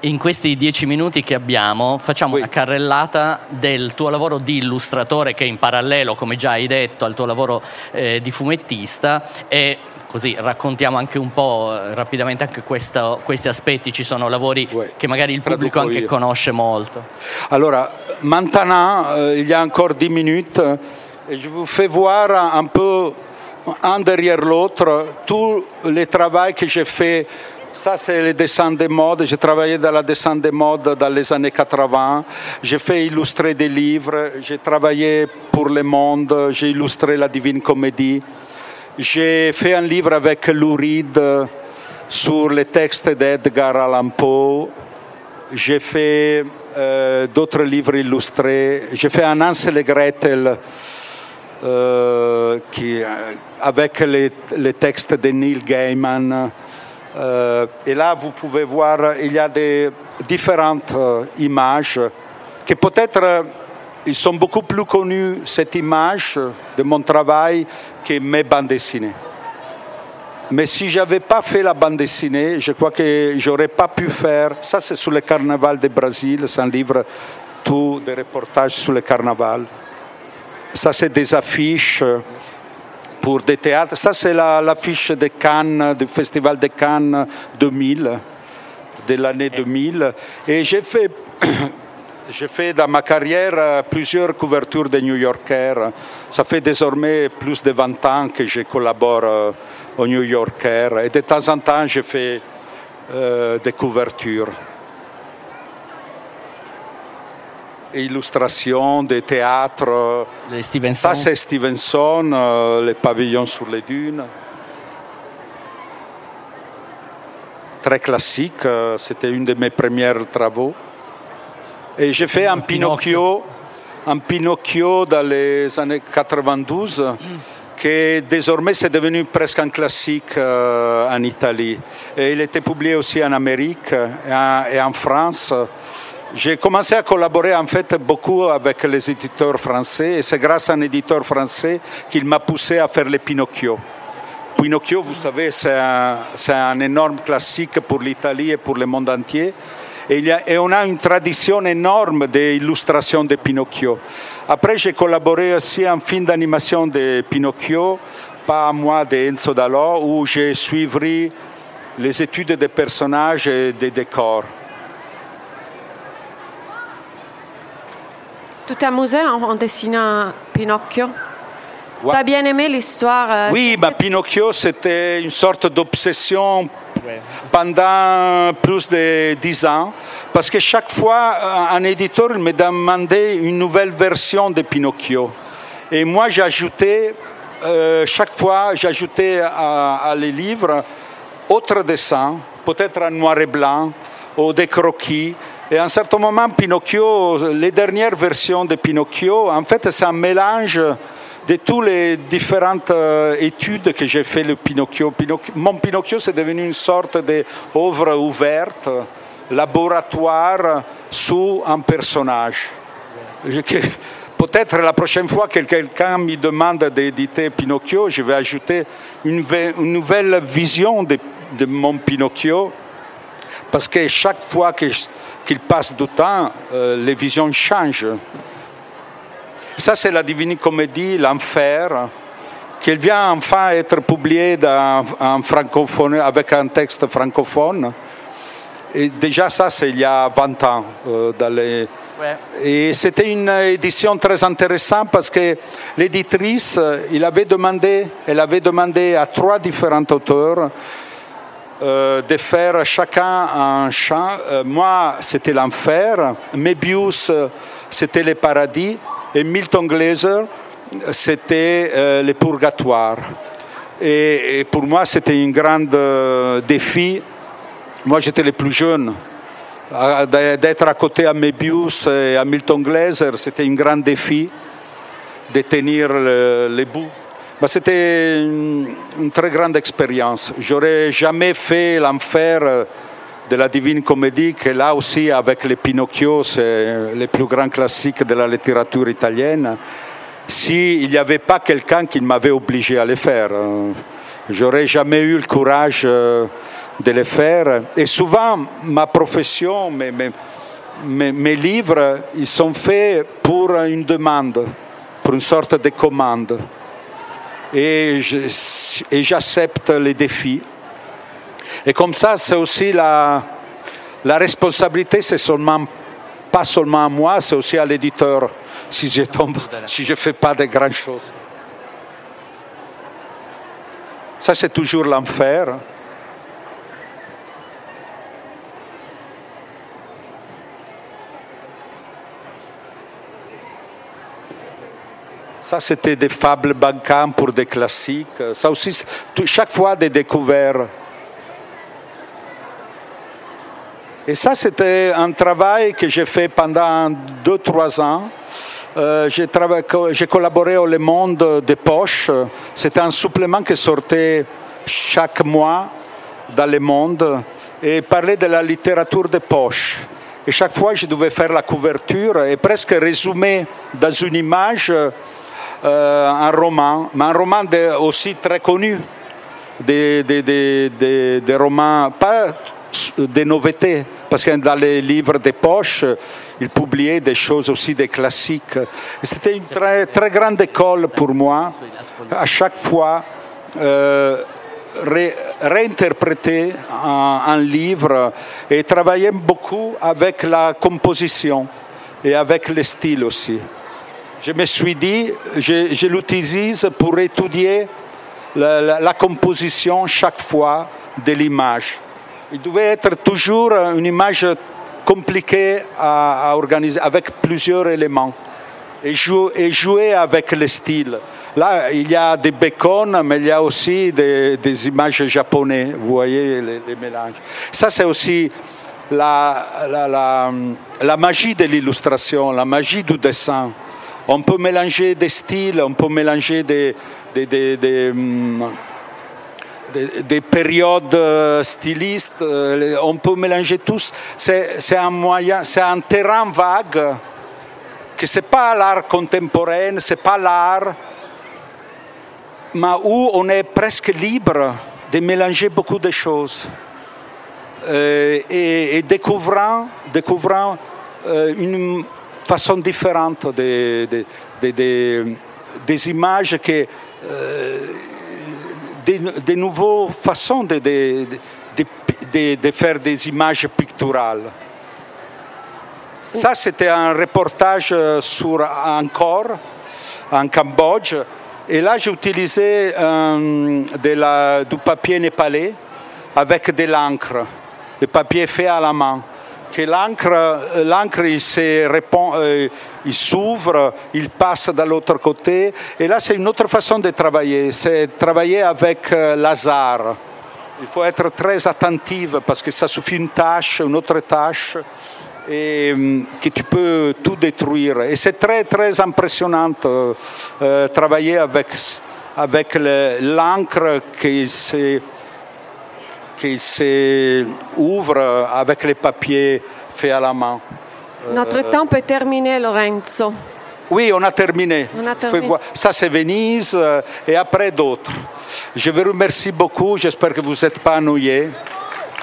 in questi dieci minuti che abbiamo facciamo una carrellata del tuo lavoro di illustratore che in parallelo, come già hai detto, al tuo lavoro eh, di fumettista e così raccontiamo anche un po' eh, rapidamente anche questo- questi aspetti. Ci sono lavori che magari il pubblico anche io. conosce molto. Alors, maintenant, euh, il y a encore 10 minutes, et je vous fais voir un peu, un derrière l'autre, tout le travail que j'ai fait. Ça, c'est le dessin des modes. J'ai travaillé dans le dessin des modes dans les années 80. J'ai fait illustrer des livres. J'ai travaillé pour Le Monde. J'ai illustré la Divine Comédie. J'ai fait un livre avec Lou Reed euh, sur les textes d'Edgar Allan Poe. J'ai fait euh, d'autres livres illustrés. J'ai fait un Hansel et Gretel euh, avec les, textes de Neil Gaiman. Et là, vous pouvez voir, il y a des différentes images que peut-être ils sont beaucoup plus connus, cette image de mon travail, que mes bandes dessinées. Mais si je n'avais pas fait la bande dessinée, je crois que j'aurais pas pu faire. Ça, c'est sur le carnaval de Brésil, c'est un livre, tout des reportages sur le carnaval. Ça, c'est des affiches pour des théâtres. Ça, c'est la- l'affiche de Cannes, du Festival de Cannes 2000, de l'année 2000. Et j'ai fait, j'ai fait dans ma carrière euh, plusieurs couvertures de New Yorker. Ça fait désormais plus de 20 ans que je collabore euh, au New Yorker. Et de temps en temps, je fais euh, des couvertures. Illustrations de théâtre. Le Stevenson. Ça, c'est Stevenson, euh, les pavillons sur les dunes. Très classique, euh, c'était une de mes premiers travaux. Et j'ai fait un Pinocchio. Un Pinocchio dans les années 92 qui désormais c'est devenu presque un classique euh, en Italie. Et il était publié aussi en Amérique et en, et en France. J'ai commencé à collaborer en fait beaucoup avec les éditeurs français et c'est grâce à un éditeur français qu'il m'a poussé à faire les Pinocchio. Pinocchio, vous savez, c'est un, c'est un énorme classique pour l'Italie et pour le monde entier. Et, et on a une tradition énorme d'illustration de Pinocchio. Après, j'ai collaboré aussi en film d'animation de Pinocchio, pas à moi, de Enzo où j'ai suivi les études des personnages et des décors. T'es amusé en, dessinant Pinocchio. Tu as bien aimé l'histoire euh, Oui, ma Pinocchio, c'était une sorte d'obsession pendant plus de dix ans, parce que chaque fois, un éditeur me demandait une nouvelle version de Pinocchio. Et moi, j'ajoutais, euh, chaque fois, j'ajoutais à, à les livres autre dessin, peut-être en noir et blanc, ou des croquis. Et à un certain moment, Pinocchio, les dernières versions de Pinocchio, en fait, c'est un mélange de toutes les différentes euh, études que j'ai fait le Pinocchio. Mon Pinocchio, c'est devenu une sorte d'œuvre ouverte, laboratoire sous un personnage. Peut-être la prochaine fois que quelqu'un me demande d'éditer Pinocchio, je vais ajouter une, ve- une nouvelle vision de, mon Pinocchio, parce que chaque fois qu'il passe du temps, euh, les visions changent. Ça, c'est la Divine Comédie, l'Enfer, qui vient enfin être publiée dans- en francophone, avec un texte francophone. Et déjà, ça, c'est il y a 20 ans. euh, dans les... Ouais. Et c'était une édition très intéressante parce que l'éditrice, euh, il avait demandé, elle avait demandé à trois différents auteurs euh, de faire chacun un chant. Euh, moi, c'était l'enfer. Mebius, c'était le paradis. Et Milton Glaser, c'était euh, le purgatoire. Et, pour moi, c'était un grand euh, défi. Moi, j'étais le plus jeune. D'être à côté à Mebius et à Milton Glaser, c'était un grand défi de tenir le- les bouts. Mais C'était une, une très grande expérience. J'aurais jamais fait l'enfer euh, de la Divine Comédie, que là aussi, avec les Pinocchio, c'est le plus grand classique de la littérature italienne, s'il n'y avait pas quelqu'un qui m'avait obligé à le faire. Euh, J'aurais jamais eu le courage euh, de le faire. Et souvent, ma profession, mes, livres, ils sont faits pour une demande, pour une sorte de commande. Et j'accepte les défis. Et comme ça, c'est aussi la, la responsabilité, c'est seulement, pas seulement à moi, c'est aussi à l'éditeur, si je tombe, si je ne fais pas de grandes choses. Ça, c'est toujours l'enfer. Ça, c'était des fables bancanes pour des classiques. Ça aussi, chaque fois des découvertes. Et ça, c'était un travail que j'ai fait pendant 2-3 ans. Euh, j'ai, collaboré au Le Monde de Poche. C'était un supplément qui sortait chaque mois dans Le Monde et parlait de la littérature de poche. Et chaque fois, je devais faire la couverture et presque résumer dans une image euh, un roman, mais un roman aussi très connu, des, des, des, des- des romans, pas des nouveautés, parce que dans les livres de poche, il publiait des choses aussi des classiques. C'était une très, grande école pour moi, à chaque fois euh, ré- réinterpréter un, livre et travailler beaucoup avec la composition et avec le style aussi. Je me suis dit, je, je l'utilise pour étudier la, la- la composition chaque fois de l'image. Il devait être toujours une image compliquée à, organiser avec plusieurs éléments et, jou- et jouer avec le style. Là, il y a des bacon, mais il y a aussi des, images japonaises, vous voyez les, mélanges. Ça, c'est aussi la, magie de l'illustration, la magie du dessin. on peut mélanger des styles, on peut mélanger des, hum, des- des périodes euh, stylistes, euh, on peut mélanger tous. C'est un moyen, c'est un terrain vague que c'est pas l'art contemporain, c'est pas l'art, mais où on est presque libre de mélanger beaucoup de choses Euh, et, découvrant, découvrant une façon différente de- de- de- de- des images que des, des nouvelles façons de, faire des images picturales. Ça, c'était un reportage euh, sur Angkor, en Cambodge. Et là, j'ai utilisé euh, du papier népalais avec de l'encre, le papier fait à la main. Que l'encre, euh, il, se euh, il s'ouvre, il passe de l'autre côté. Et là, c'est une autre façon de travailler. C'est travailler avec euh. Il faut être très attentif parce que ça suffit une tâche, une autre tâche, et hum, que tu peux tout détruire. Et c'est très très impressionnant euh, euh, travailler avec, avec le- l'encre qui se, qui se ouvre avec les papiers faits à la main. Notre temps peut terminer, Lorenzo. Oui, on a terminé. On a Faut terminé. voir. Ça, c'est Venise euh, et après d'autres. Je vous remercie beaucoup. J'espère que vous n'êtes pas ennuyés.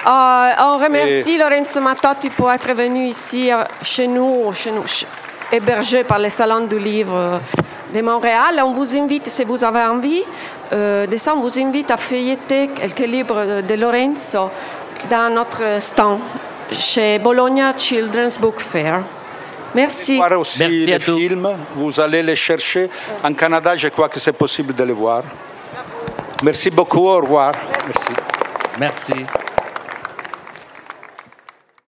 Euh, on remercie Lorenzo Mattotti pour être venu ici euh, chez nous, chez nous ch- hébergé par le Salon du Livre euh, de Montréal. On vous invite, si vous avez envie euh, on vous invite à feuilleter quelques livres de, Lorenzo dans notre stand chez Bologna Children's Book Fair. Merci. voir aussi Merci les films. Vous allez les chercher. En Canada, je crois que c'est possible de les voir. Merci beaucoup. Au revoir. Merci. Merci.